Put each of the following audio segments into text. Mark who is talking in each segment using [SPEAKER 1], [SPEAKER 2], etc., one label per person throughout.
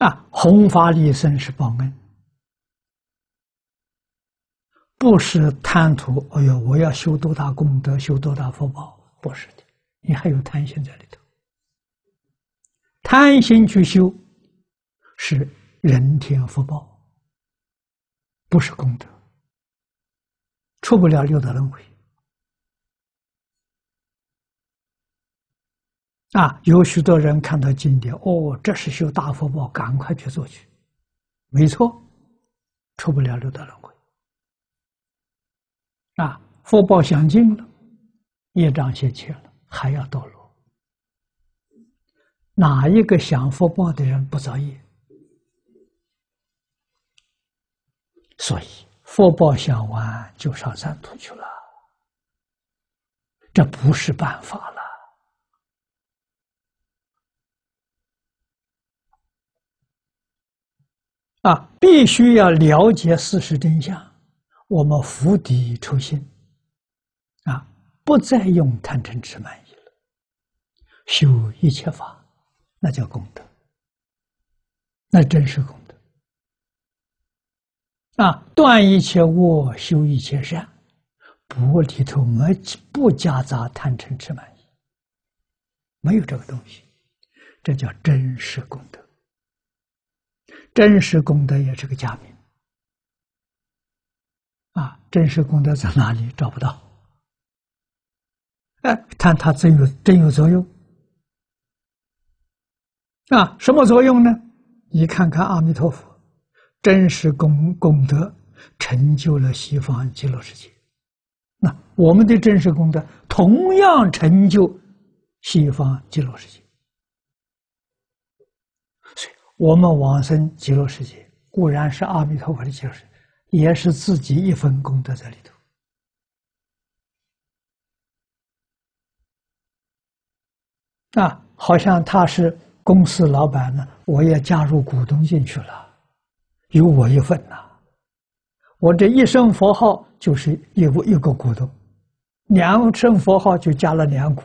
[SPEAKER 1] 啊弘法利生是报恩，不是贪图。哎呦，我要修多大功德，修多大福报，不是的。你还有贪心在里头，贪心去修是人天福报，不是功德，出不了六道轮回。啊，有许多人看到经典，哦，这是修大福报，赶快去做去。没错，出不了六道轮回。啊，福报享尽了，业障现前了，还要堕落。哪一个享福报的人不造业？所以福报享完就上三途去了，这不是办法了。啊，必须要了解事实真相，我们釜底抽薪，啊，不再用贪嗔痴慢疑了，修一切法，那叫功德，那真是功德。啊，断一切恶，修一切善，不里头没不夹杂贪嗔痴慢疑，没有这个东西，这叫真实功德。真实功德也是个假名啊！真实功德在哪里？找不到。哎，看它真有真有作用啊！什么作用呢？你看看阿弥陀佛，真实功功德成就了西方极乐世界。那我们的真实功德同样成就西方极乐世界。我们往生极乐世界固然是阿弥陀佛的救世，也是自己一份功德在里头。啊，好像他是公司老板呢，我也加入股东进去了，有我一份呐。我这一声佛号就是一个一个股东，两声佛号就加了两股，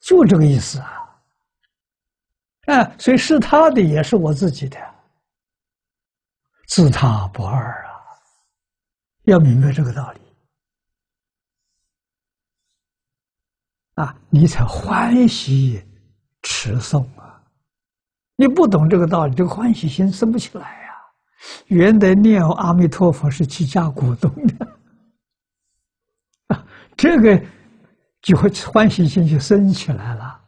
[SPEAKER 1] 就这个意思啊。啊，所以是他的也是我自己的，自他不二啊！要明白这个道理啊，你才欢喜持诵啊！你不懂这个道理，这个欢喜心生不起来呀。原来念阿弥陀佛是去加股东的，这个就会欢喜心就升起来了。